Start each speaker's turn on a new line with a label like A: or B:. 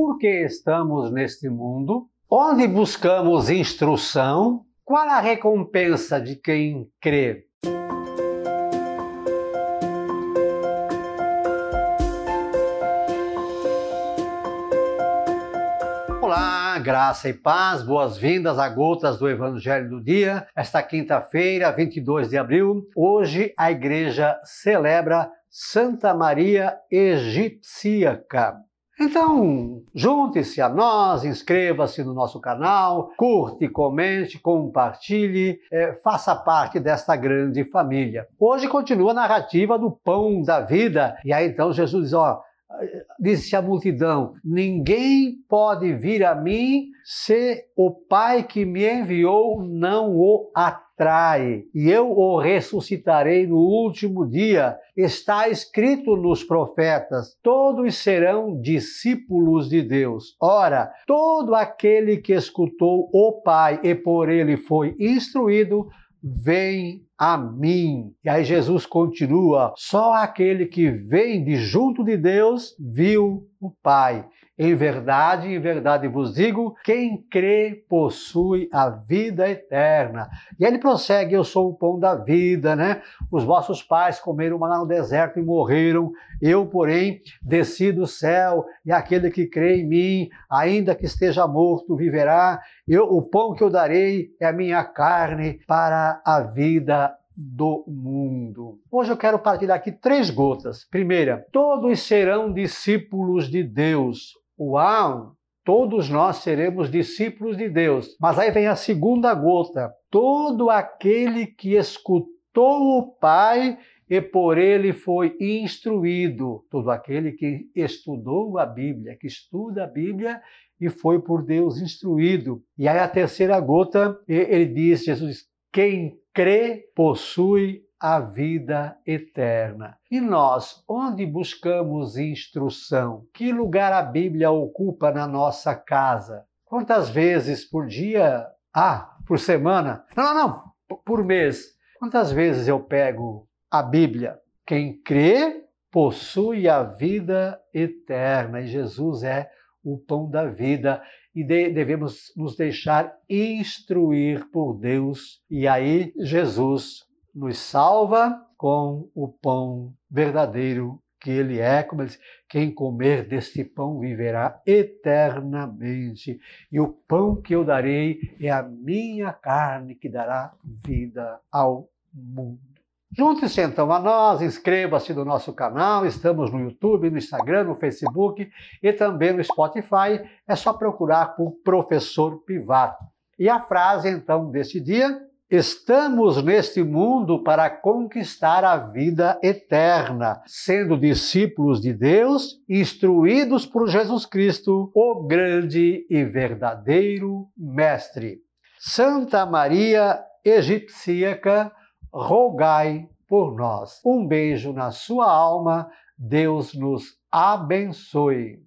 A: por que estamos neste mundo? Onde buscamos instrução? Qual a recompensa de quem crê? Olá, graça e paz, boas-vindas a Gotas do Evangelho do Dia. Esta quinta-feira, 22 de abril, hoje a igreja celebra Santa Maria Egipcíaca. Então, junte-se a nós, inscreva-se no nosso canal, curte, comente, compartilhe, é, faça parte desta grande família. Hoje continua a narrativa do pão da vida. E aí então Jesus diz: ó, disse a multidão: Ninguém pode vir a mim se o Pai que me enviou não o atrai, e eu o ressuscitarei no último dia. Está escrito nos profetas: todos serão discípulos de Deus. Ora, todo aquele que escutou o Pai e por ele foi instruído, vem a mim. E aí Jesus continua: só aquele que vem de junto de Deus viu o Pai. Em verdade, em verdade vos digo: quem crê possui a vida eterna. E ele prossegue: Eu sou o pão da vida, né? Os vossos pais comeram lá no deserto e morreram. Eu, porém, desci do céu, e aquele que crê em mim, ainda que esteja morto, viverá. Eu, o pão que eu darei é a minha carne para a vida do mundo. Hoje eu quero partilhar aqui três gotas. Primeira, todos serão discípulos de Deus. Uau! Todos nós seremos discípulos de Deus. Mas aí vem a segunda gota. Todo aquele que escutou o Pai e por ele foi instruído. Todo aquele que estudou a Bíblia, que estuda a Bíblia e foi por Deus instruído. E aí a terceira gota, ele diz, Jesus, quem crê possui a vida eterna. E nós, onde buscamos instrução? Que lugar a Bíblia ocupa na nossa casa? Quantas vezes por dia? Ah, por semana? Não, não, não, por mês. Quantas vezes eu pego a Bíblia? Quem crê possui a vida eterna e Jesus é o pão da vida e devemos nos deixar instruir por Deus. E aí Jesus nos salva com o pão verdadeiro que ele é, como ele diz, quem comer deste pão viverá eternamente. E o pão que eu darei é a minha carne que dará vida ao mundo. Junte-se então a nós, inscreva-se no nosso canal, estamos no YouTube, no Instagram, no Facebook e também no Spotify. É só procurar por Professor Pivato. E a frase então deste dia Estamos neste mundo para conquistar a vida eterna, sendo discípulos de Deus, instruídos por Jesus Cristo, o grande e verdadeiro Mestre. Santa Maria Egipcíaca, rogai por nós. Um beijo na sua alma, Deus nos abençoe.